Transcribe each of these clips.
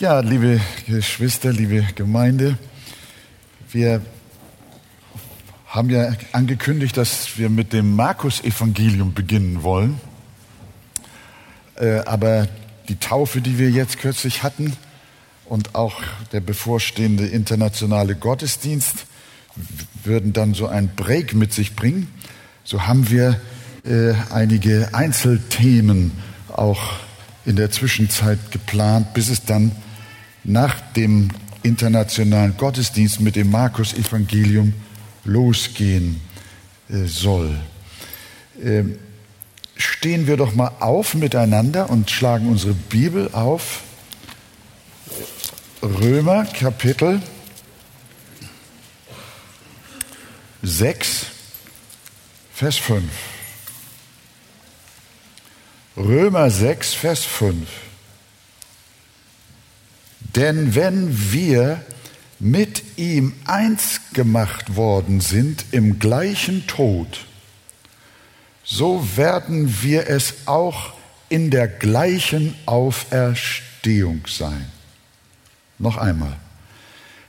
Ja, liebe Geschwister, liebe Gemeinde, wir haben ja angekündigt, dass wir mit dem Markus-Evangelium beginnen wollen. Äh, aber die Taufe, die wir jetzt kürzlich hatten und auch der bevorstehende internationale Gottesdienst würden dann so ein Break mit sich bringen. So haben wir äh, einige Einzelthemen auch in der Zwischenzeit geplant, bis es dann nach dem internationalen Gottesdienst mit dem Markus-Evangelium losgehen äh, soll. Ähm, stehen wir doch mal auf miteinander und schlagen unsere Bibel auf. Römer Kapitel 6, Vers 5. Römer 6, Vers 5. Denn wenn wir mit ihm eins gemacht worden sind im gleichen Tod, so werden wir es auch in der gleichen Auferstehung sein. Noch einmal.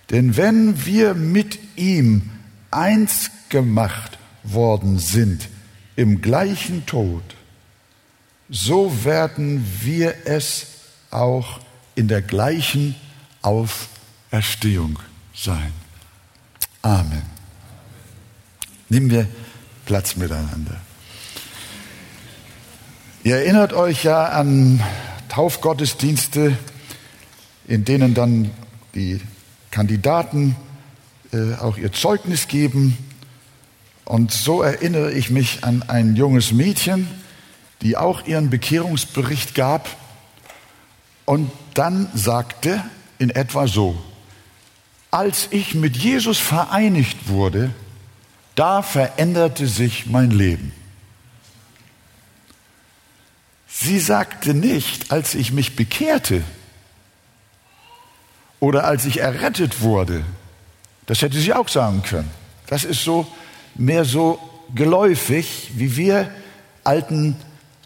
Denn wenn wir mit ihm eins gemacht worden sind im gleichen Tod, so werden wir es auch in der gleichen Auferstehung sein. Amen. Nehmen wir Platz miteinander. Ihr erinnert euch ja an Taufgottesdienste, in denen dann die Kandidaten äh, auch ihr Zeugnis geben. Und so erinnere ich mich an ein junges Mädchen, die auch ihren Bekehrungsbericht gab und dann sagte in etwa so, als ich mit Jesus vereinigt wurde, da veränderte sich mein Leben. Sie sagte nicht, als ich mich bekehrte oder als ich errettet wurde. Das hätte sie auch sagen können. Das ist so mehr so geläufig, wie wir alten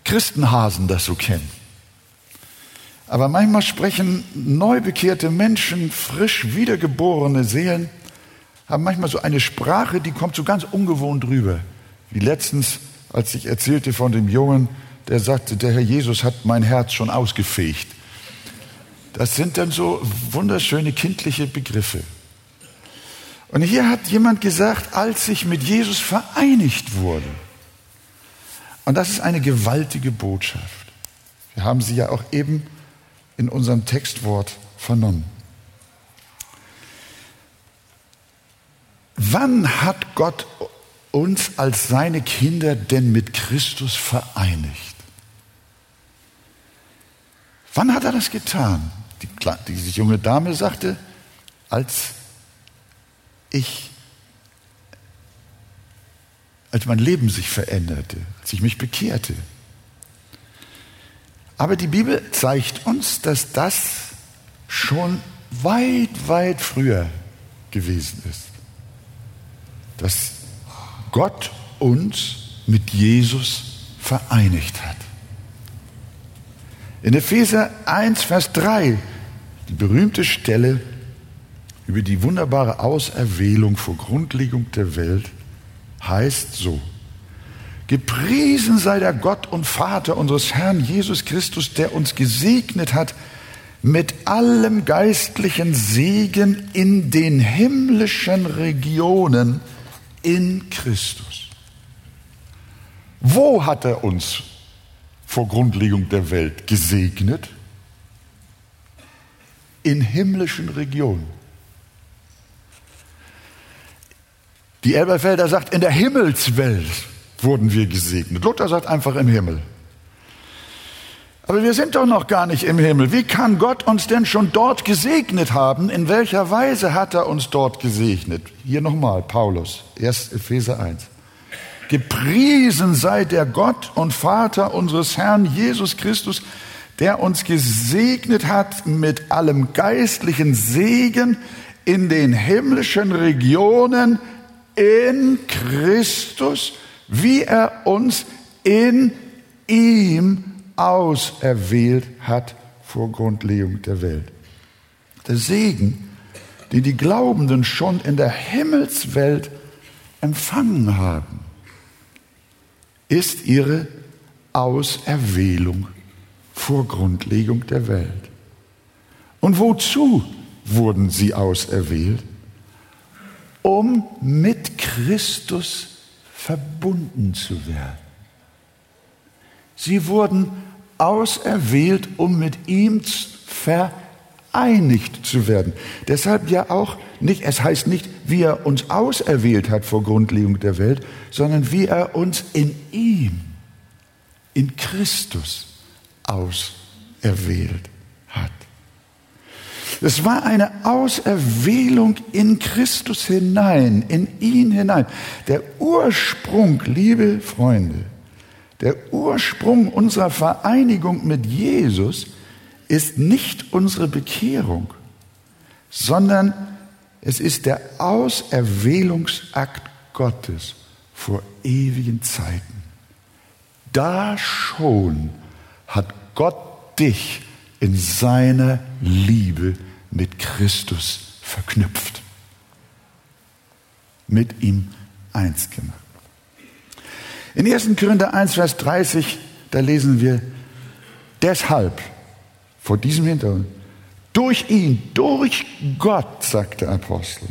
Christenhasen das so kennen. Aber manchmal sprechen neu bekehrte Menschen, frisch wiedergeborene Seelen, haben manchmal so eine Sprache, die kommt so ganz ungewohnt rüber. Wie letztens, als ich erzählte von dem Jungen, der sagte, der Herr Jesus hat mein Herz schon ausgefegt. Das sind dann so wunderschöne kindliche Begriffe. Und hier hat jemand gesagt, als ich mit Jesus vereinigt wurde. Und das ist eine gewaltige Botschaft. Wir haben sie ja auch eben in unserem Textwort vernommen. Wann hat Gott uns als seine Kinder denn mit Christus vereinigt? Wann hat er das getan? Die, diese junge Dame sagte, als ich, als mein Leben sich veränderte, als ich mich bekehrte. Aber die Bibel zeigt uns, dass das schon weit, weit früher gewesen ist. Dass Gott uns mit Jesus vereinigt hat. In Epheser 1, Vers 3, die berühmte Stelle über die wunderbare Auserwählung vor Grundlegung der Welt, heißt so, Gepriesen sei der Gott und Vater unseres Herrn Jesus Christus, der uns gesegnet hat mit allem geistlichen Segen in den himmlischen Regionen in Christus. Wo hat er uns vor Grundlegung der Welt gesegnet? In himmlischen Regionen. Die Elberfelder sagt, in der Himmelswelt wurden wir gesegnet. Luther sagt einfach im Himmel. Aber wir sind doch noch gar nicht im Himmel. Wie kann Gott uns denn schon dort gesegnet haben? In welcher Weise hat er uns dort gesegnet? Hier nochmal, Paulus, 1. Epheser 1. Gepriesen sei der Gott und Vater unseres Herrn Jesus Christus, der uns gesegnet hat mit allem geistlichen Segen in den himmlischen Regionen in Christus, wie er uns in ihm auserwählt hat vor Grundlegung der Welt. Der Segen, den die Glaubenden schon in der Himmelswelt empfangen haben, ist ihre Auserwählung vor Grundlegung der Welt. Und wozu wurden sie auserwählt? Um mit Christus verbunden zu werden. Sie wurden auserwählt, um mit ihm vereinigt zu werden. Deshalb ja auch nicht, es heißt nicht, wie er uns auserwählt hat vor Grundlegung der Welt, sondern wie er uns in ihm, in Christus auserwählt. Es war eine Auserwählung in Christus hinein, in ihn hinein. Der Ursprung, liebe Freunde, der Ursprung unserer Vereinigung mit Jesus ist nicht unsere Bekehrung, sondern es ist der Auserwählungsakt Gottes vor ewigen Zeiten. Da schon hat Gott dich in seiner Liebe mit Christus verknüpft, mit ihm eins gemacht. In 1. Korinther 1, Vers 30, da lesen wir, deshalb, vor diesem Hintergrund, durch ihn, durch Gott, sagt der Apostel,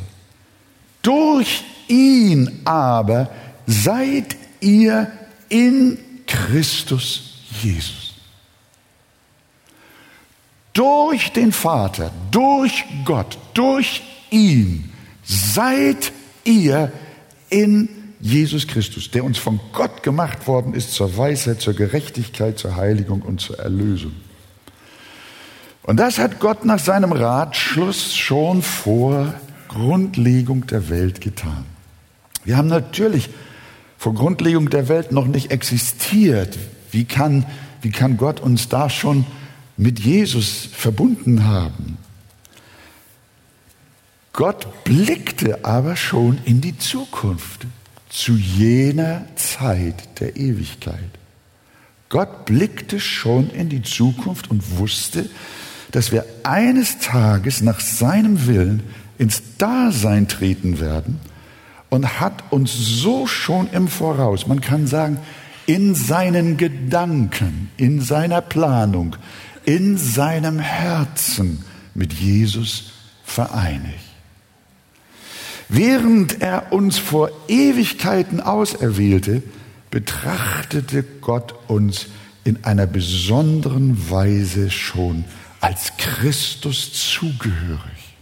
durch ihn aber seid ihr in Christus Jesus. Durch den Vater, durch Gott, durch ihn seid ihr in Jesus Christus, der uns von Gott gemacht worden ist zur Weisheit, zur Gerechtigkeit, zur Heiligung und zur Erlösung. Und das hat Gott nach seinem Ratschluss schon vor Grundlegung der Welt getan. Wir haben natürlich vor Grundlegung der Welt noch nicht existiert. Wie kann, wie kann Gott uns da schon mit Jesus verbunden haben? Gott blickte aber schon in die Zukunft zu jener Zeit der Ewigkeit. Gott blickte schon in die Zukunft und wusste, dass wir eines Tages nach seinem Willen ins Dasein treten werden und hat uns so schon im Voraus, man kann sagen, in seinen Gedanken, in seiner Planung, in seinem Herzen mit Jesus vereinigt. Während er uns vor Ewigkeiten auserwählte, betrachtete Gott uns in einer besonderen Weise schon als Christus zugehörig.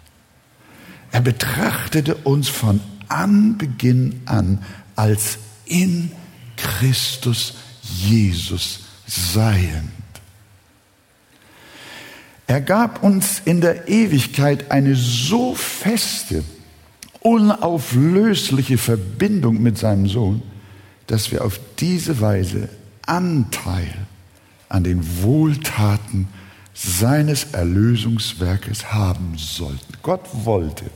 Er betrachtete uns von Anbeginn an als in Christus Jesus seiend. Er gab uns in der Ewigkeit eine so feste, unauflösliche Verbindung mit seinem Sohn, dass wir auf diese Weise Anteil an den Wohltaten seines Erlösungswerkes haben sollten. Gott wollte,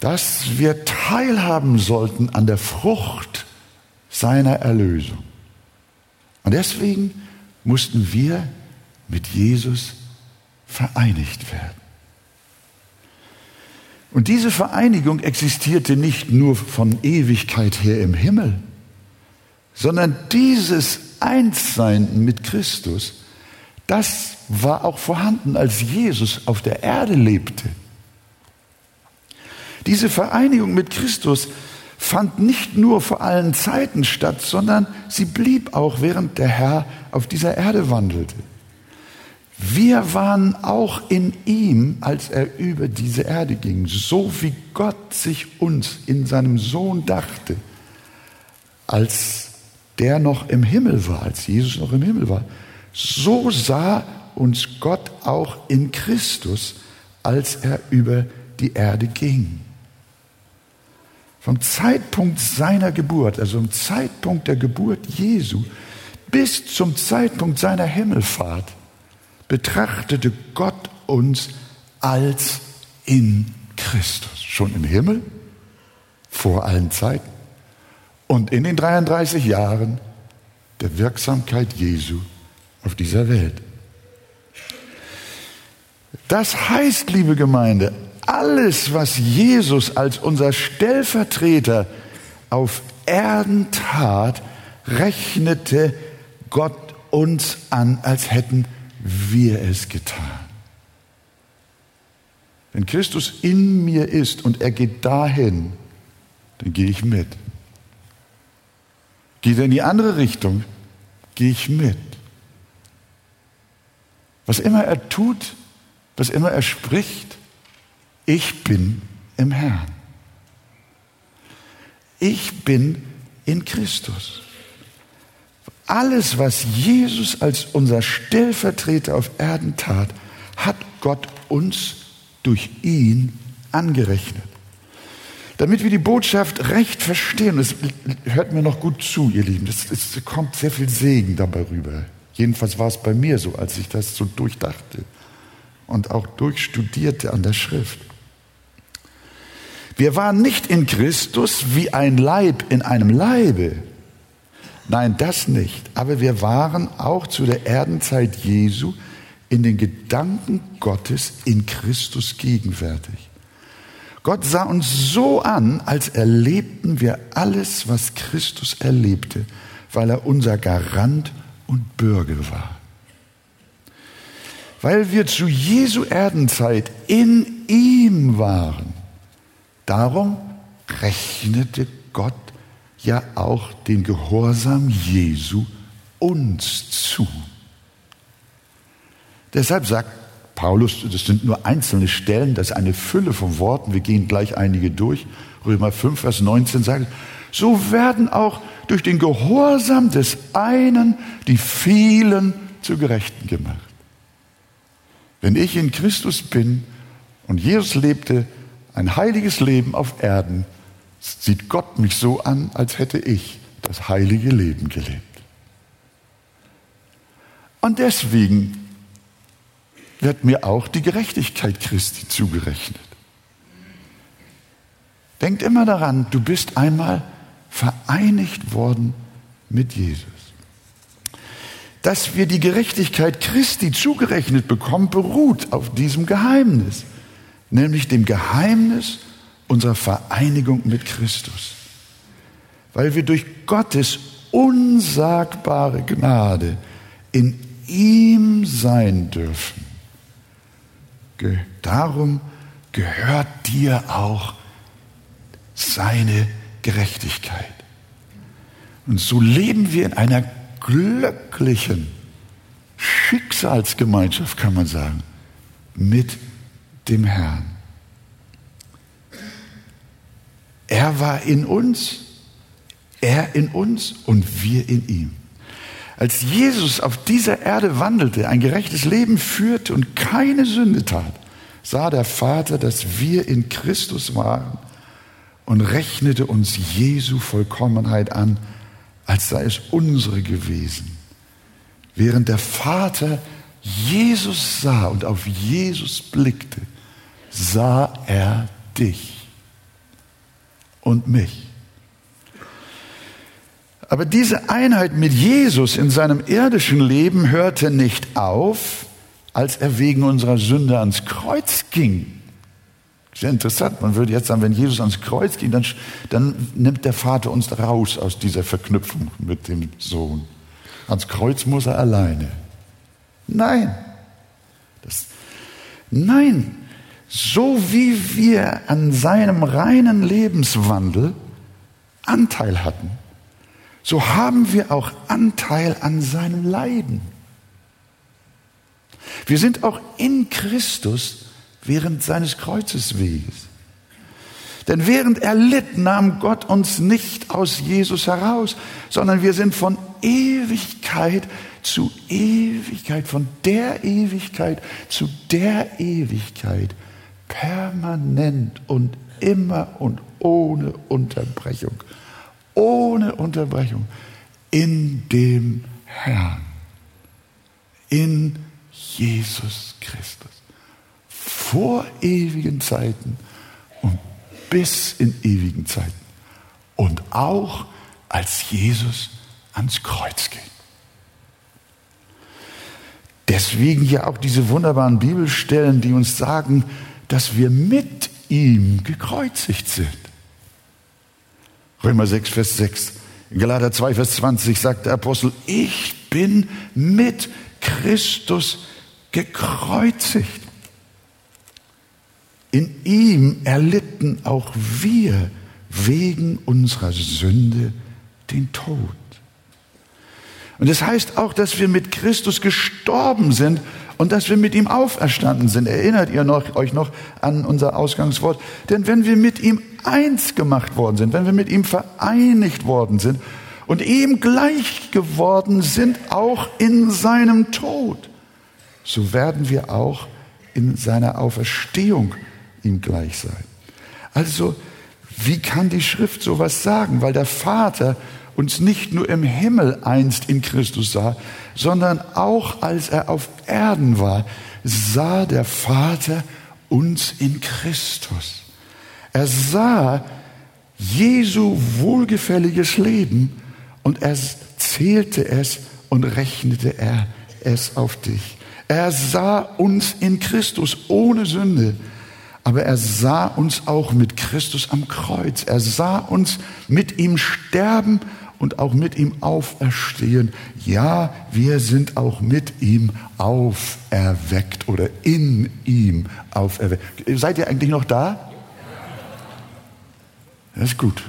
dass wir teilhaben sollten an der Frucht seiner Erlösung. Und deswegen mussten wir mit Jesus vereinigt werden. Und diese Vereinigung existierte nicht nur von Ewigkeit her im Himmel, sondern dieses Einssein mit Christus, das war auch vorhanden, als Jesus auf der Erde lebte. Diese Vereinigung mit Christus fand nicht nur vor allen Zeiten statt, sondern sie blieb auch, während der Herr auf dieser Erde wandelte. Wir waren auch in ihm, als er über diese Erde ging, so wie Gott sich uns in seinem Sohn dachte, als der noch im Himmel war, als Jesus noch im Himmel war. So sah uns Gott auch in Christus, als er über die Erde ging. Vom Zeitpunkt seiner Geburt, also vom Zeitpunkt der Geburt Jesu, bis zum Zeitpunkt seiner Himmelfahrt, betrachtete Gott uns als in Christus. Schon im Himmel, vor allen Zeiten und in den 33 Jahren der Wirksamkeit Jesu auf dieser Welt. Das heißt, liebe Gemeinde, alles, was Jesus als unser Stellvertreter auf Erden tat, rechnete Gott uns an, als hätten wir es getan. Wenn Christus in mir ist und er geht dahin, dann gehe ich mit. Geht er in die andere Richtung, gehe ich mit. Was immer er tut, was immer er spricht, ich bin im Herrn. Ich bin in Christus. Alles, was Jesus als unser Stellvertreter auf Erden tat, hat Gott uns durch ihn angerechnet. Damit wir die Botschaft recht verstehen, das hört mir noch gut zu, ihr Lieben, es kommt sehr viel Segen dabei rüber. Jedenfalls war es bei mir so, als ich das so durchdachte und auch durchstudierte an der Schrift. Wir waren nicht in Christus wie ein Leib in einem Leibe. Nein, das nicht. Aber wir waren auch zu der Erdenzeit Jesu in den Gedanken Gottes in Christus gegenwärtig. Gott sah uns so an, als erlebten wir alles, was Christus erlebte, weil er unser Garant und Bürger war. Weil wir zu Jesu Erdenzeit in ihm waren, darum rechnete Gott ja auch den Gehorsam Jesu uns zu. Deshalb sagt Paulus, das sind nur einzelne Stellen, das ist eine Fülle von Worten, wir gehen gleich einige durch. Römer 5, Vers 19 sagt, so werden auch durch den Gehorsam des einen die vielen zu Gerechten gemacht. Wenn ich in Christus bin und Jesus lebte ein heiliges Leben auf Erden, sieht Gott mich so an, als hätte ich das heilige Leben gelebt. Und deswegen wird mir auch die Gerechtigkeit Christi zugerechnet. Denkt immer daran, du bist einmal vereinigt worden mit Jesus. Dass wir die Gerechtigkeit Christi zugerechnet bekommen, beruht auf diesem Geheimnis, nämlich dem Geheimnis unserer Vereinigung mit Christus. Weil wir durch Gottes unsagbare Gnade in ihm sein dürfen. Darum gehört dir auch seine Gerechtigkeit. Und so leben wir in einer glücklichen Schicksalsgemeinschaft, kann man sagen, mit dem Herrn. Er war in uns, er in uns und wir in ihm. Als Jesus auf dieser Erde wandelte, ein gerechtes Leben führte und keine Sünde tat, sah der Vater, dass wir in Christus waren und rechnete uns Jesu Vollkommenheit an, als sei es unsere gewesen. Während der Vater Jesus sah und auf Jesus blickte, sah er dich und mich. Aber diese Einheit mit Jesus in seinem irdischen Leben hörte nicht auf, als er wegen unserer Sünde ans Kreuz ging. Sehr interessant. Man würde jetzt sagen, wenn Jesus ans Kreuz ging, dann, dann nimmt der Vater uns raus aus dieser Verknüpfung mit dem Sohn. Ans Kreuz muss er alleine. Nein. Das, nein. So wie wir an seinem reinen Lebenswandel Anteil hatten, so haben wir auch Anteil an seinem Leiden. Wir sind auch in Christus während seines Kreuzesweges. Denn während er litt, nahm Gott uns nicht aus Jesus heraus, sondern wir sind von Ewigkeit zu Ewigkeit, von der Ewigkeit zu der Ewigkeit, permanent und immer und ohne Unterbrechung, ohne Unterbrechung in dem Herrn, in Jesus Christus vor ewigen Zeiten und bis in ewigen Zeiten. Und auch als Jesus ans Kreuz ging. Deswegen ja auch diese wunderbaren Bibelstellen, die uns sagen, dass wir mit ihm gekreuzigt sind. Römer 6, Vers 6. In Galater 2, Vers 20 sagt der Apostel, ich bin mit Christus gekreuzigt. In ihm erlitten auch wir wegen unserer Sünde den Tod. Und das heißt auch, dass wir mit Christus gestorben sind und dass wir mit ihm auferstanden sind. Erinnert ihr noch, euch noch an unser Ausgangswort? Denn wenn wir mit ihm eins gemacht worden sind, wenn wir mit ihm vereinigt worden sind und ihm gleich geworden sind, auch in seinem Tod, so werden wir auch in seiner Auferstehung ihm gleich sein. Also, wie kann die Schrift sowas sagen? Weil der Vater uns nicht nur im Himmel einst in Christus sah, sondern auch als er auf Erden war, sah der Vater uns in Christus. Er sah Jesu wohlgefälliges Leben und er zählte es und rechnete er es auf dich. Er sah uns in Christus ohne Sünde aber er sah uns auch mit Christus am Kreuz. Er sah uns mit ihm sterben und auch mit ihm auferstehen. Ja, wir sind auch mit ihm auferweckt oder in ihm auferweckt. Seid ihr eigentlich noch da? Das ist gut.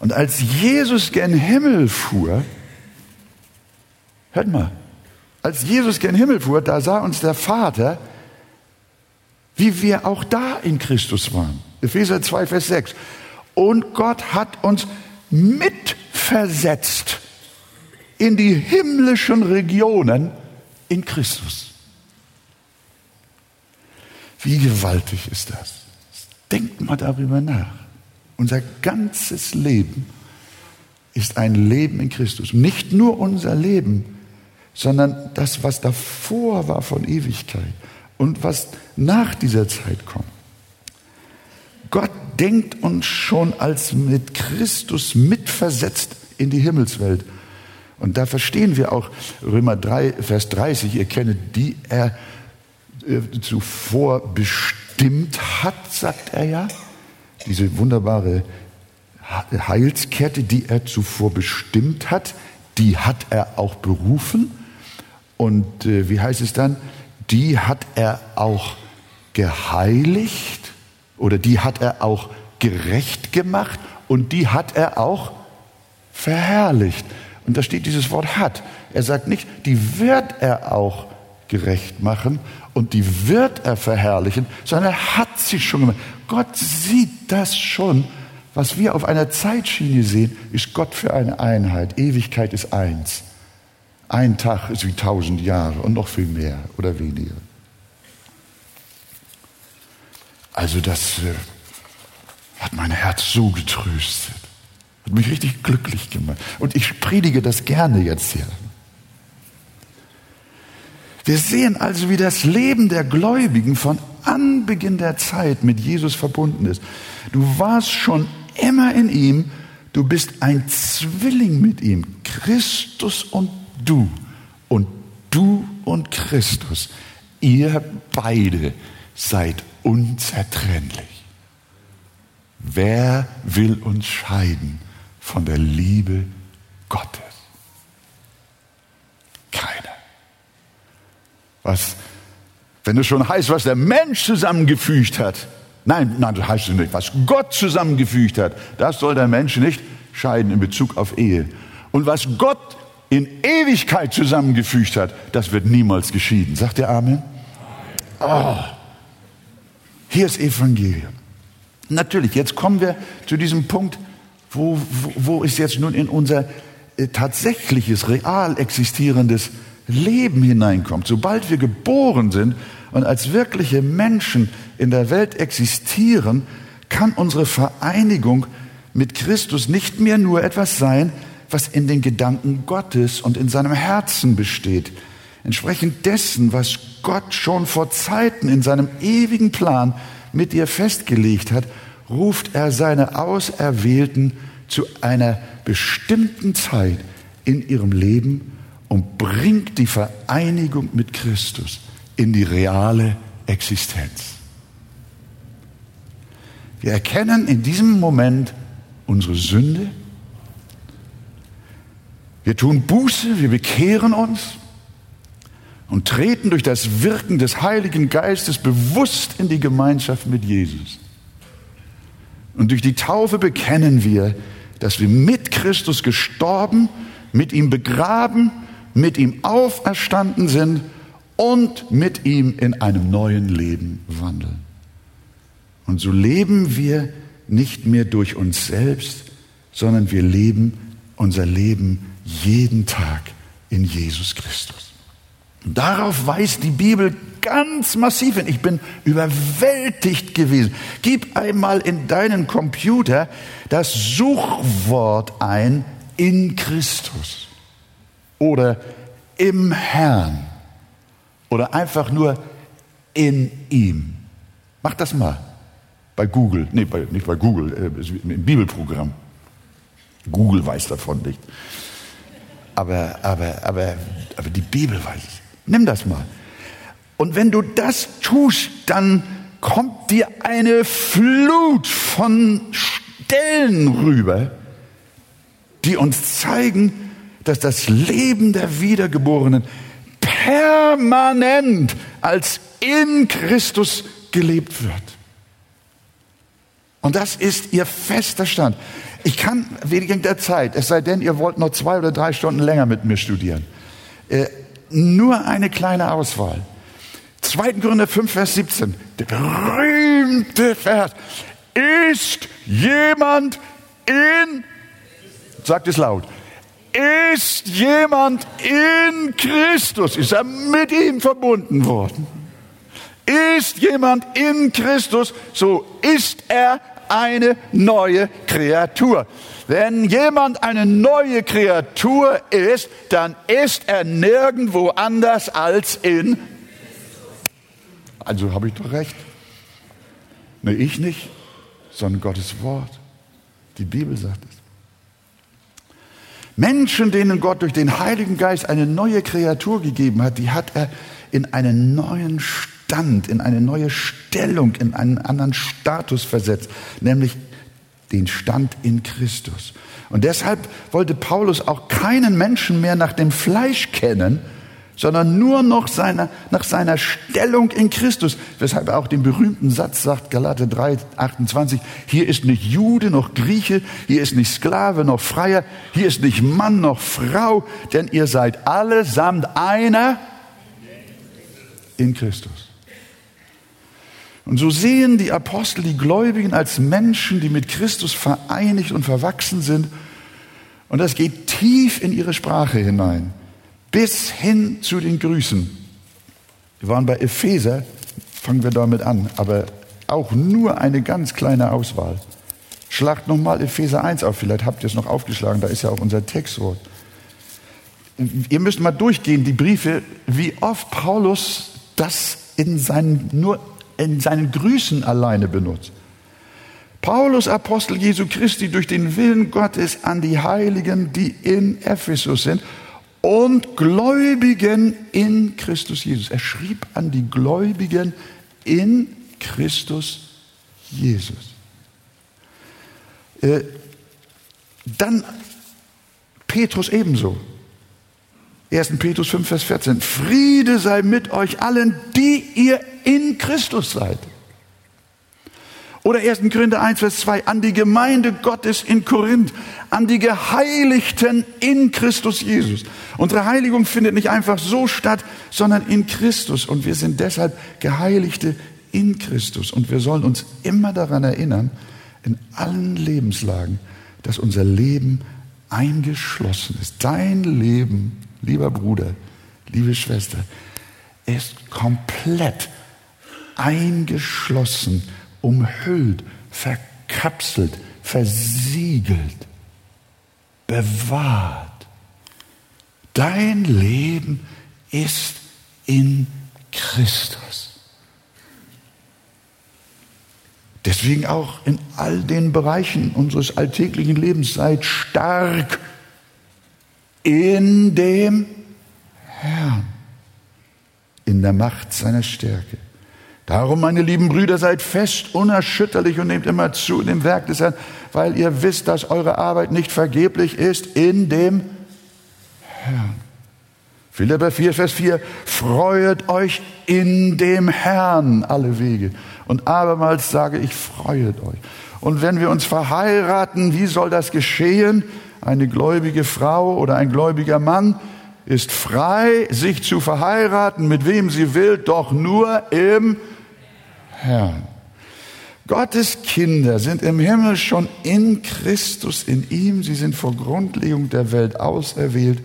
Und als Jesus gen Himmel fuhr, hört mal, als Jesus gen Himmel fuhr, da sah uns der Vater, wie wir auch da in Christus waren. Epheser 2, Vers 6. Und Gott hat uns mitversetzt in die himmlischen Regionen in Christus. Wie gewaltig ist das? Denkt mal darüber nach. Unser ganzes Leben ist ein Leben in Christus. Nicht nur unser Leben, sondern das, was davor war von Ewigkeit und was nach dieser Zeit kommt. Gott denkt uns schon als mit Christus mitversetzt in die Himmelswelt. Und da verstehen wir auch Römer 3, Vers 30, ihr kennt die er äh, zuvor bestimmt hat, sagt er ja. Diese wunderbare Heilskette, die er zuvor bestimmt hat, die hat er auch berufen. Und äh, wie heißt es dann? Die hat er auch geheiligt oder die hat er auch gerecht gemacht und die hat er auch verherrlicht. Und da steht dieses Wort hat. Er sagt nicht, die wird er auch gerecht machen und die wird er verherrlichen, sondern er hat sie schon gemacht. Gott sieht das schon. Was wir auf einer Zeitschiene sehen, ist Gott für eine Einheit. Ewigkeit ist eins. Ein Tag ist wie tausend Jahre und noch viel mehr oder weniger. Also das äh, hat mein Herz so getröstet, hat mich richtig glücklich gemacht. Und ich predige das gerne jetzt hier. Wir sehen also, wie das Leben der Gläubigen von Anbeginn der Zeit mit Jesus verbunden ist. Du warst schon immer in ihm, du bist ein Zwilling mit ihm, Christus und du und du und Christus, ihr beide seid unzertrennlich. Wer will uns scheiden von der Liebe Gottes? Keiner. Was, wenn es schon heißt, was der Mensch zusammengefügt hat, nein, nein, das heißt es nicht, was Gott zusammengefügt hat, das soll der Mensch nicht scheiden in Bezug auf Ehe. Und was Gott in Ewigkeit zusammengefügt hat, das wird niemals geschieden. Sagt der Amen? Oh. Hier ist Evangelium. Natürlich, jetzt kommen wir zu diesem Punkt, wo, wo, wo es jetzt nun in unser äh, tatsächliches, real existierendes Leben hineinkommt. Sobald wir geboren sind und als wirkliche Menschen in der Welt existieren, kann unsere Vereinigung mit Christus nicht mehr nur etwas sein, was in den Gedanken Gottes und in seinem Herzen besteht. Entsprechend dessen, was Gott schon vor Zeiten in seinem ewigen Plan mit dir festgelegt hat, ruft er seine Auserwählten zu einer bestimmten Zeit in ihrem Leben und bringt die Vereinigung mit Christus in die reale Existenz. Wir erkennen in diesem Moment unsere Sünde. Wir tun Buße, wir bekehren uns und treten durch das Wirken des Heiligen Geistes bewusst in die Gemeinschaft mit Jesus. Und durch die Taufe bekennen wir, dass wir mit Christus gestorben, mit ihm begraben, mit ihm auferstanden sind und mit ihm in einem neuen Leben wandeln. Und so leben wir nicht mehr durch uns selbst, sondern wir leben unser Leben jeden Tag in Jesus Christus. Darauf weist die Bibel ganz massiv hin. Ich bin überwältigt gewesen. Gib einmal in deinen Computer das Suchwort ein in Christus oder im Herrn oder einfach nur in ihm. Mach das mal bei Google, nee, bei, nicht bei Google, äh, im Bibelprogramm. Google weiß davon nicht. Aber, aber, aber, aber die Bibel weiß es. Nimm das mal. Und wenn du das tust, dann kommt dir eine Flut von Stellen rüber, die uns zeigen, dass das Leben der Wiedergeborenen permanent als in Christus gelebt wird. Und das ist ihr fester Stand. Ich kann wegen der Zeit, es sei denn, ihr wollt noch zwei oder drei Stunden länger mit mir studieren, äh, nur eine kleine Auswahl. 2. Gründer 5, Vers 17, der berühmte Vers. Ist jemand in, sagt es laut, ist jemand in Christus, ist er mit ihm verbunden worden. Ist jemand in Christus, so ist er eine neue Kreatur. Wenn jemand eine neue Kreatur ist, dann ist er nirgendwo anders als in. Also habe ich doch recht. Ne, ich nicht, sondern Gottes Wort. Die Bibel sagt es. Menschen, denen Gott durch den Heiligen Geist eine neue Kreatur gegeben hat, die hat er in einen neuen Stand, in eine neue Stellung, in einen anderen Status versetzt, nämlich den Stand in Christus. Und deshalb wollte Paulus auch keinen Menschen mehr nach dem Fleisch kennen, sondern nur noch seiner, nach seiner Stellung in Christus, weshalb er auch den berühmten Satz sagt, Galate 3, 28, hier ist nicht Jude noch Grieche, hier ist nicht Sklave noch Freier, hier ist nicht Mann noch Frau, denn ihr seid allesamt einer in Christus. Und so sehen die Apostel die Gläubigen als Menschen, die mit Christus vereinigt und verwachsen sind. Und das geht tief in ihre Sprache hinein, bis hin zu den Grüßen. Wir waren bei Epheser, fangen wir damit an, aber auch nur eine ganz kleine Auswahl. Schlagt nochmal Epheser 1 auf, vielleicht habt ihr es noch aufgeschlagen, da ist ja auch unser Textwort. Ihr müsst mal durchgehen, die Briefe, wie oft Paulus das in seinen, nur in seinen Grüßen alleine benutzt. Paulus, Apostel Jesu Christi, durch den Willen Gottes an die Heiligen, die in Ephesus sind und Gläubigen in Christus Jesus. Er schrieb an die Gläubigen in Christus Jesus. Äh, dann Petrus ebenso. 1. Petrus 5, Vers 14. Friede sei mit euch allen, die ihr in Christus seid. Oder 1. Korinther 1, Vers 2, an die Gemeinde Gottes in Korinth, an die Geheiligten in Christus Jesus. Unsere Heiligung findet nicht einfach so statt, sondern in Christus. Und wir sind deshalb Geheiligte in Christus. Und wir sollen uns immer daran erinnern, in allen Lebenslagen, dass unser Leben eingeschlossen ist. Dein Leben lieber Bruder, liebe Schwester, ist komplett eingeschlossen, umhüllt, verkapselt, versiegelt, bewahrt. Dein Leben ist in Christus. Deswegen auch in all den Bereichen unseres alltäglichen Lebens seid stark in dem Herrn in der Macht seiner Stärke. Darum, meine lieben Brüder, seid fest, unerschütterlich und nehmt immer zu in dem Werk des Herrn, weil ihr wisst, dass eure Arbeit nicht vergeblich ist in dem Herrn. Philipper 4, Vers 4, freuet euch in dem Herrn alle Wege. Und abermals sage ich, freuet euch. Und wenn wir uns verheiraten, wie soll das geschehen? Eine gläubige Frau oder ein gläubiger Mann ist frei, sich zu verheiraten, mit wem sie will, doch nur im Herrn. Gottes Kinder sind im Himmel schon in Christus, in ihm. Sie sind vor Grundlegung der Welt auserwählt.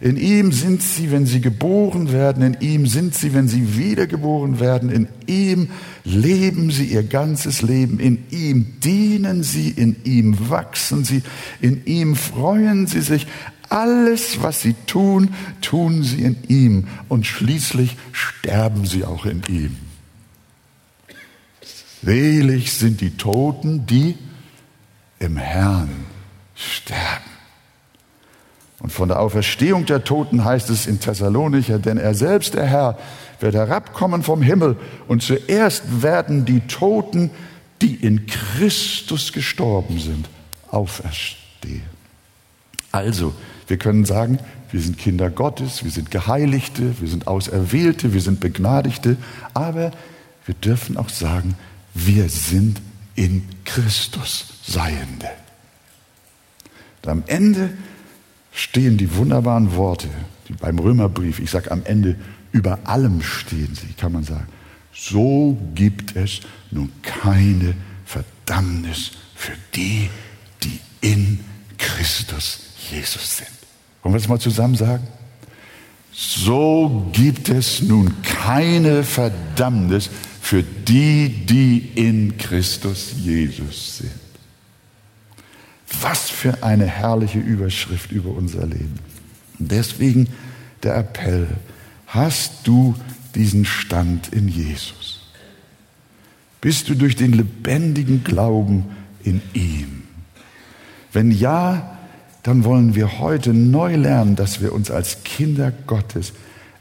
In ihm sind sie, wenn sie geboren werden. In ihm sind sie, wenn sie wiedergeboren werden. In ihm leben sie ihr ganzes Leben. In ihm dienen sie. In ihm wachsen sie. In ihm freuen sie sich. Alles, was sie tun, tun sie in ihm. Und schließlich sterben sie auch in ihm. Selig sind die Toten, die im Herrn sterben. Und von der Auferstehung der Toten heißt es in Thessalonicher, denn er selbst, der Herr, wird herabkommen vom Himmel und zuerst werden die Toten, die in Christus gestorben sind, auferstehen. Also, wir können sagen, wir sind Kinder Gottes, wir sind Geheiligte, wir sind Auserwählte, wir sind Begnadigte, aber wir dürfen auch sagen, wir sind in Christus Seiende. Und am Ende stehen die wunderbaren Worte, die beim Römerbrief, ich sage am Ende, über allem stehen sie, kann man sagen. So gibt es nun keine Verdammnis für die, die in Christus Jesus sind. Wollen wir das mal zusammen sagen? So gibt es nun keine Verdammnis für die, die in Christus Jesus sind. Was für eine herrliche Überschrift über unser Leben. deswegen der Appell, hast du diesen Stand in Jesus? Bist du durch den lebendigen Glauben in ihm? Wenn ja, dann wollen wir heute neu lernen, dass wir uns als Kinder Gottes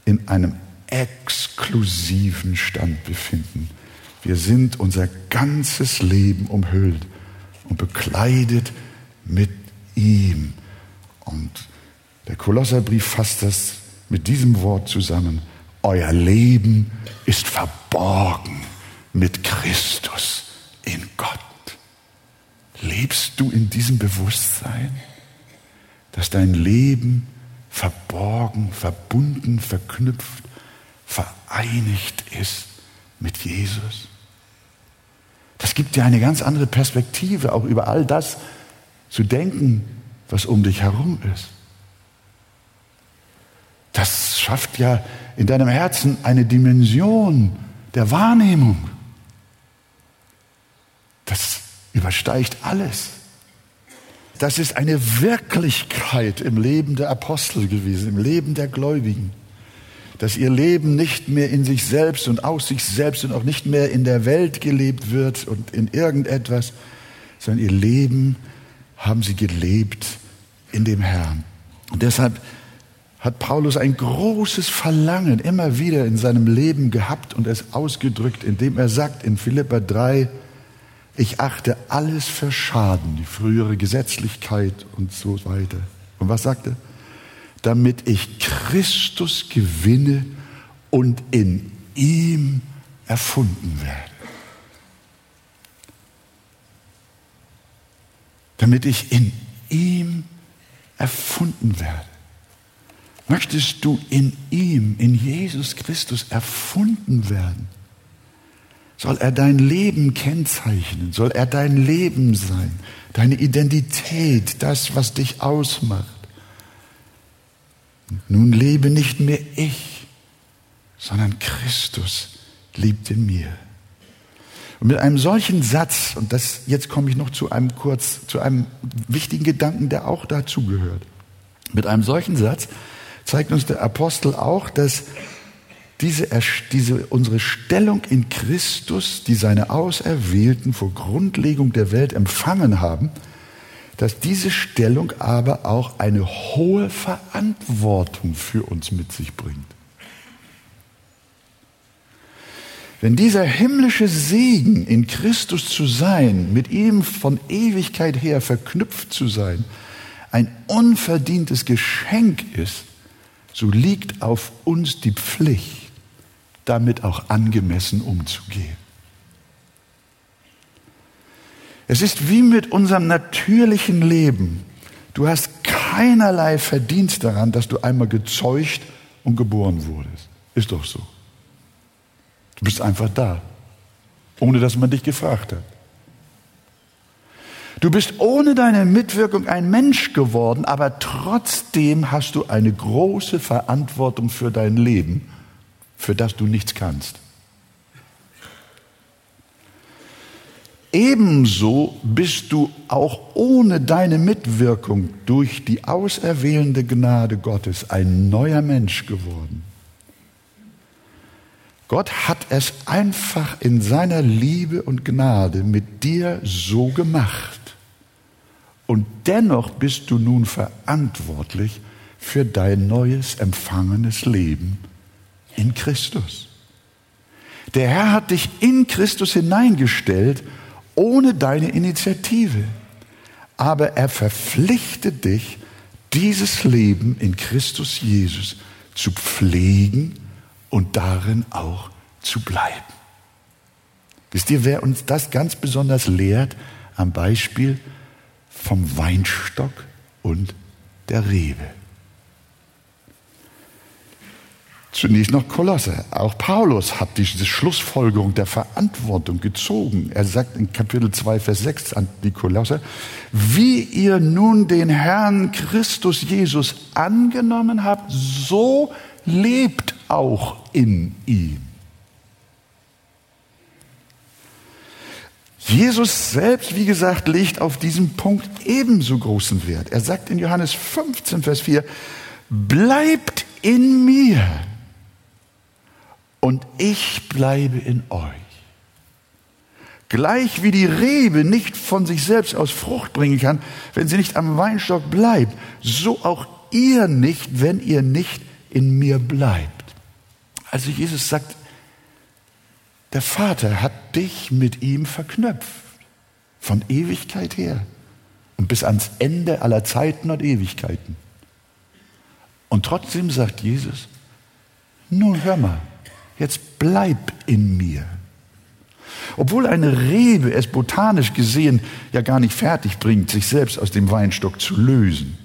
in einem exklusiven Stand befinden. Wir sind unser ganzes Leben umhüllt und bekleidet mit ihm. Und der Kolosserbrief fasst das mit diesem Wort zusammen. Euer Leben ist verborgen mit Christus in Gott. Lebst du in diesem Bewusstsein, dass dein Leben verborgen, verbunden, verknüpft, vereinigt ist mit Jesus? Das gibt dir eine ganz andere Perspektive auch über all das, zu denken, was um dich herum ist. Das schafft ja in deinem Herzen eine Dimension der Wahrnehmung. Das übersteigt alles. Das ist eine Wirklichkeit im Leben der Apostel gewesen, im Leben der Gläubigen, dass ihr Leben nicht mehr in sich selbst und aus sich selbst und auch nicht mehr in der Welt gelebt wird und in irgendetwas, sondern ihr Leben haben sie gelebt in dem Herrn. Und deshalb hat Paulus ein großes Verlangen immer wieder in seinem Leben gehabt und es ausgedrückt, indem er sagt in Philippa 3, ich achte alles für Schaden, die frühere Gesetzlichkeit und so weiter. Und was sagt er? Damit ich Christus gewinne und in ihm erfunden werde. Damit ich in ihm erfunden werde. Möchtest du in ihm, in Jesus Christus erfunden werden? Soll er dein Leben kennzeichnen? Soll er dein Leben sein? Deine Identität, das, was dich ausmacht? Nun lebe nicht mehr ich, sondern Christus lebt in mir. Und mit einem solchen Satz, und das, jetzt komme ich noch zu einem kurz, zu einem wichtigen Gedanken, der auch dazu gehört. Mit einem solchen Satz zeigt uns der Apostel auch, dass diese, diese, unsere Stellung in Christus, die seine Auserwählten vor Grundlegung der Welt empfangen haben, dass diese Stellung aber auch eine hohe Verantwortung für uns mit sich bringt. Wenn dieser himmlische Segen in Christus zu sein, mit ihm von Ewigkeit her verknüpft zu sein, ein unverdientes Geschenk ist, so liegt auf uns die Pflicht, damit auch angemessen umzugehen. Es ist wie mit unserem natürlichen Leben. Du hast keinerlei Verdienst daran, dass du einmal gezeugt und geboren wurdest. Ist doch so. Du bist einfach da, ohne dass man dich gefragt hat. Du bist ohne deine Mitwirkung ein Mensch geworden, aber trotzdem hast du eine große Verantwortung für dein Leben, für das du nichts kannst. Ebenso bist du auch ohne deine Mitwirkung durch die auserwählende Gnade Gottes ein neuer Mensch geworden. Gott hat es einfach in seiner Liebe und Gnade mit dir so gemacht. Und dennoch bist du nun verantwortlich für dein neues empfangenes Leben in Christus. Der Herr hat dich in Christus hineingestellt ohne deine Initiative. Aber er verpflichtet dich, dieses Leben in Christus Jesus zu pflegen und darin auch zu bleiben. Wisst ihr, wer uns das ganz besonders lehrt? Am Beispiel vom Weinstock und der Rebe. Zunächst noch Kolosse. Auch Paulus hat diese Schlussfolgerung der Verantwortung gezogen. Er sagt in Kapitel 2, Vers 6 an die Kolosse, wie ihr nun den Herrn Christus Jesus angenommen habt, so lebt auch in ihm. Jesus selbst, wie gesagt, legt auf diesen Punkt ebenso großen Wert. Er sagt in Johannes 15, Vers 4, bleibt in mir und ich bleibe in euch. Gleich wie die Rebe nicht von sich selbst aus Frucht bringen kann, wenn sie nicht am Weinstock bleibt, so auch ihr nicht, wenn ihr nicht in mir bleibt. Also Jesus sagt, der Vater hat dich mit ihm verknüpft, von Ewigkeit her und bis ans Ende aller Zeiten und Ewigkeiten. Und trotzdem sagt Jesus, nun hör mal, jetzt bleib in mir. Obwohl eine Rebe es botanisch gesehen ja gar nicht fertig bringt, sich selbst aus dem Weinstock zu lösen.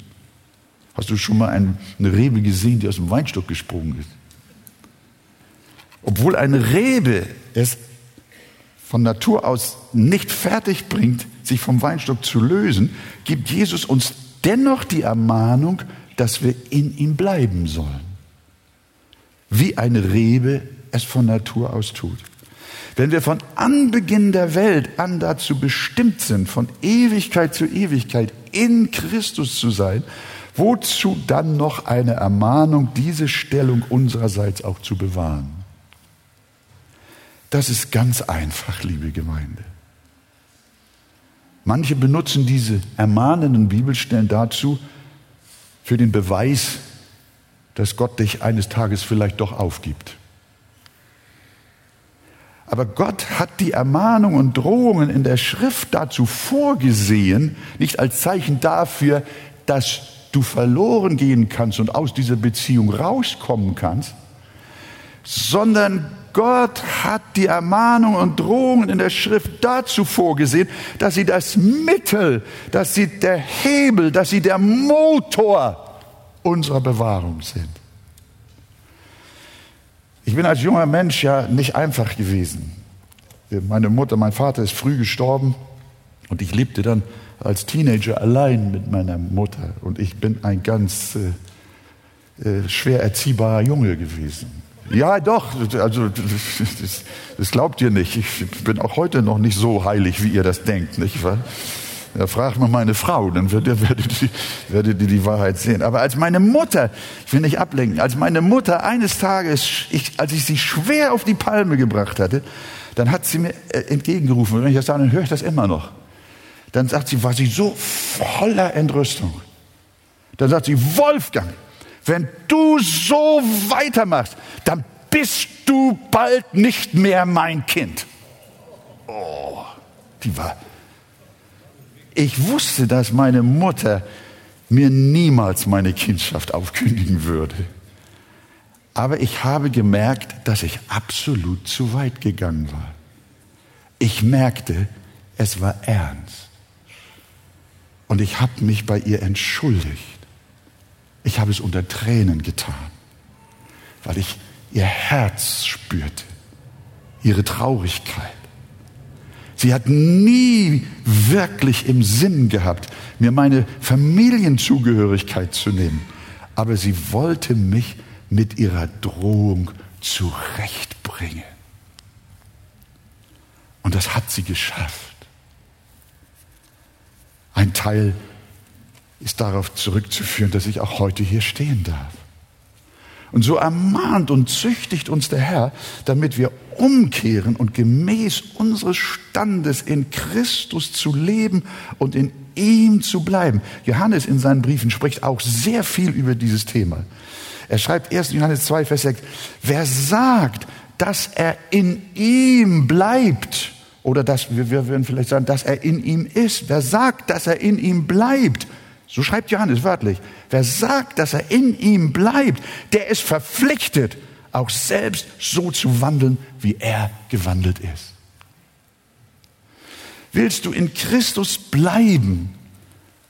Hast du schon mal eine Rebe gesehen, die aus dem Weinstock gesprungen ist? Obwohl eine Rebe es von Natur aus nicht fertig bringt, sich vom Weinstock zu lösen, gibt Jesus uns dennoch die Ermahnung, dass wir in ihm bleiben sollen. Wie eine Rebe es von Natur aus tut. Wenn wir von Anbeginn der Welt an dazu bestimmt sind, von Ewigkeit zu Ewigkeit in Christus zu sein, wozu dann noch eine Ermahnung, diese Stellung unsererseits auch zu bewahren? Das ist ganz einfach, liebe Gemeinde. Manche benutzen diese ermahnenden Bibelstellen dazu, für den Beweis, dass Gott dich eines Tages vielleicht doch aufgibt. Aber Gott hat die Ermahnungen und Drohungen in der Schrift dazu vorgesehen, nicht als Zeichen dafür, dass du verloren gehen kannst und aus dieser Beziehung rauskommen kannst, sondern Gott hat die Ermahnungen und Drohungen in der Schrift dazu vorgesehen, dass sie das Mittel, dass sie der Hebel, dass sie der Motor unserer Bewahrung sind. Ich bin als junger Mensch ja nicht einfach gewesen. Meine Mutter, mein Vater ist früh gestorben und ich lebte dann als Teenager allein mit meiner Mutter und ich bin ein ganz äh, äh, schwer erziehbarer Junge gewesen. Ja, doch, also das, das, glaubt ihr nicht. Ich bin auch heute noch nicht so heilig, wie ihr das denkt, nicht wahr? Ja, fragt mal meine Frau, dann werdet, werdet, werdet ihr die Wahrheit sehen. Aber als meine Mutter, ich will nicht ablenken, als meine Mutter eines Tages, ich, als ich sie schwer auf die Palme gebracht hatte, dann hat sie mir äh, entgegengerufen. Und wenn ich das sage, dann höre ich das immer noch. Dann sagt sie, war sie so voller Entrüstung. Dann sagt sie, Wolfgang, wenn du so weitermachst, dann bist du bald nicht mehr mein Kind. Oh, die war. Ich wusste, dass meine Mutter mir niemals meine Kindschaft aufkündigen würde. Aber ich habe gemerkt, dass ich absolut zu weit gegangen war. Ich merkte, es war ernst. Und ich habe mich bei ihr entschuldigt. Ich habe es unter Tränen getan, weil ich ihr Herz spürte, ihre Traurigkeit. Sie hat nie wirklich im Sinn gehabt, mir meine Familienzugehörigkeit zu nehmen. Aber sie wollte mich mit ihrer Drohung zurechtbringen. Und das hat sie geschafft. Ein Teil ist darauf zurückzuführen, dass ich auch heute hier stehen darf. Und so ermahnt und züchtigt uns der Herr, damit wir umkehren und gemäß unseres Standes in Christus zu leben und in ihm zu bleiben. Johannes in seinen Briefen spricht auch sehr viel über dieses Thema. Er schreibt 1. Johannes 2, Vers 6, wer sagt, dass er in ihm bleibt, oder dass, wir, wir würden vielleicht sagen, dass er in ihm ist, wer sagt, dass er in ihm bleibt, so schreibt Johannes wörtlich. Wer sagt, dass er in ihm bleibt, der ist verpflichtet, auch selbst so zu wandeln, wie er gewandelt ist. Willst du in Christus bleiben,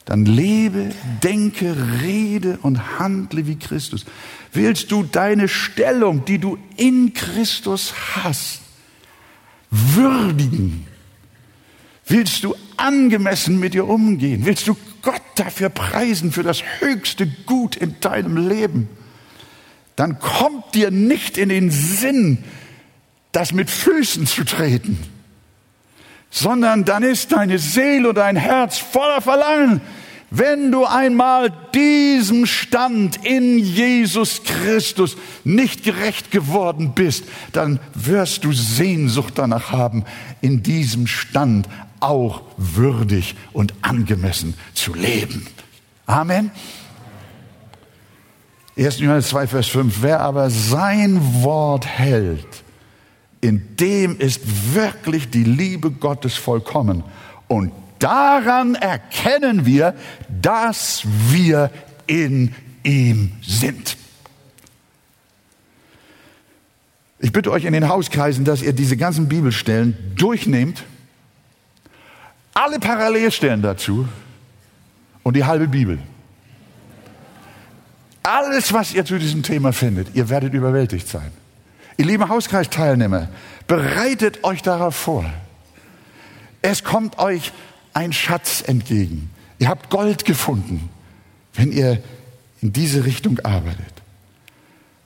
dann lebe, denke, rede und handle wie Christus. Willst du deine Stellung, die du in Christus hast, würdigen, Willst du angemessen mit ihr umgehen? Willst du Gott dafür preisen, für das höchste Gut in deinem Leben? Dann kommt dir nicht in den Sinn, das mit Füßen zu treten, sondern dann ist deine Seele und dein Herz voller Verlangen, wenn du einmal diesem Stand in Jesus Christus nicht gerecht geworden bist, dann wirst du Sehnsucht danach haben, in diesem Stand auch würdig und angemessen zu leben. Amen. 1. Johannes 2, Vers 5. Wer aber sein Wort hält, in dem ist wirklich die Liebe Gottes vollkommen. Und daran erkennen wir, dass wir in ihm sind. Ich bitte euch in den Hauskreisen, dass ihr diese ganzen Bibelstellen durchnehmt alle Parallelstellen dazu und die halbe Bibel. Alles, was ihr zu diesem Thema findet, ihr werdet überwältigt sein. Ihr lieben Hauskreisteilnehmer, bereitet euch darauf vor. Es kommt euch ein Schatz entgegen. Ihr habt Gold gefunden, wenn ihr in diese Richtung arbeitet.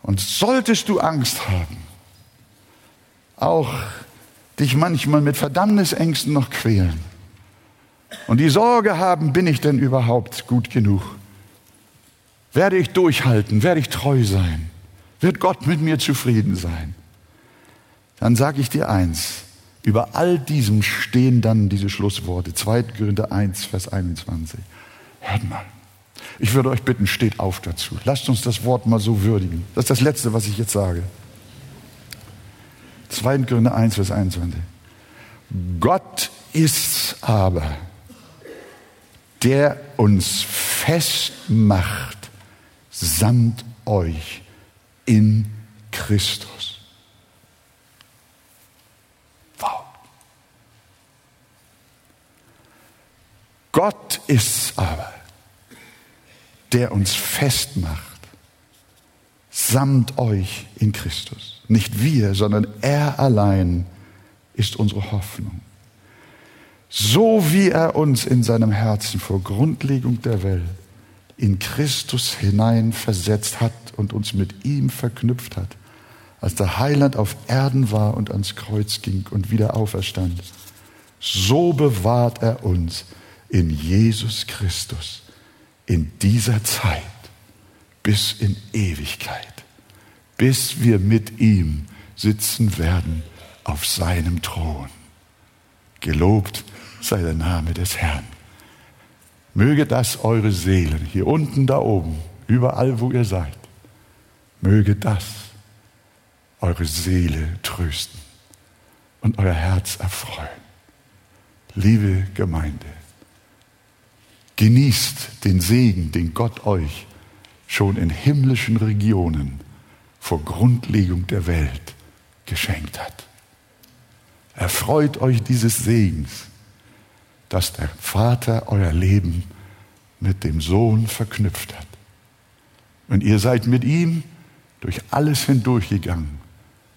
Und solltest du Angst haben, auch dich manchmal mit Verdammnisängsten noch quälen, und die Sorge haben, bin ich denn überhaupt gut genug? Werde ich durchhalten? Werde ich treu sein? Wird Gott mit mir zufrieden sein? Dann sage ich dir eins, über all diesem stehen dann diese Schlussworte. 2. Korinther 1, Vers 21. Hört mal. Ich würde euch bitten, steht auf dazu. Lasst uns das Wort mal so würdigen. Das ist das Letzte, was ich jetzt sage. 2. Korinther 1, Vers 21. Gott ist aber der uns festmacht samt euch in Christus. Gott ist aber, der uns festmacht samt euch in Christus. Nicht wir, sondern er allein ist unsere Hoffnung so wie er uns in seinem Herzen vor Grundlegung der Welt in Christus hinein versetzt hat und uns mit ihm verknüpft hat, als der Heiland auf Erden war und ans Kreuz ging und wieder auferstand, so bewahrt er uns in Jesus Christus in dieser Zeit bis in Ewigkeit, bis wir mit ihm sitzen werden auf seinem Thron. Gelobt sei der Name des Herrn. Möge das eure Seelen hier unten, da oben, überall, wo ihr seid, möge das eure Seele trösten und euer Herz erfreuen. Liebe Gemeinde, genießt den Segen, den Gott euch schon in himmlischen Regionen vor Grundlegung der Welt geschenkt hat. Erfreut euch dieses Segens, dass der Vater euer Leben mit dem Sohn verknüpft hat. Und ihr seid mit ihm durch alles hindurchgegangen,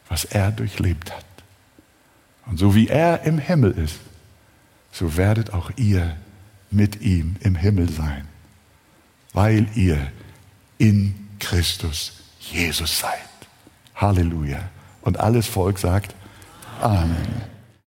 was er durchlebt hat. Und so wie er im Himmel ist, so werdet auch ihr mit ihm im Himmel sein, weil ihr in Christus Jesus seid. Halleluja. Und alles Volk sagt Amen.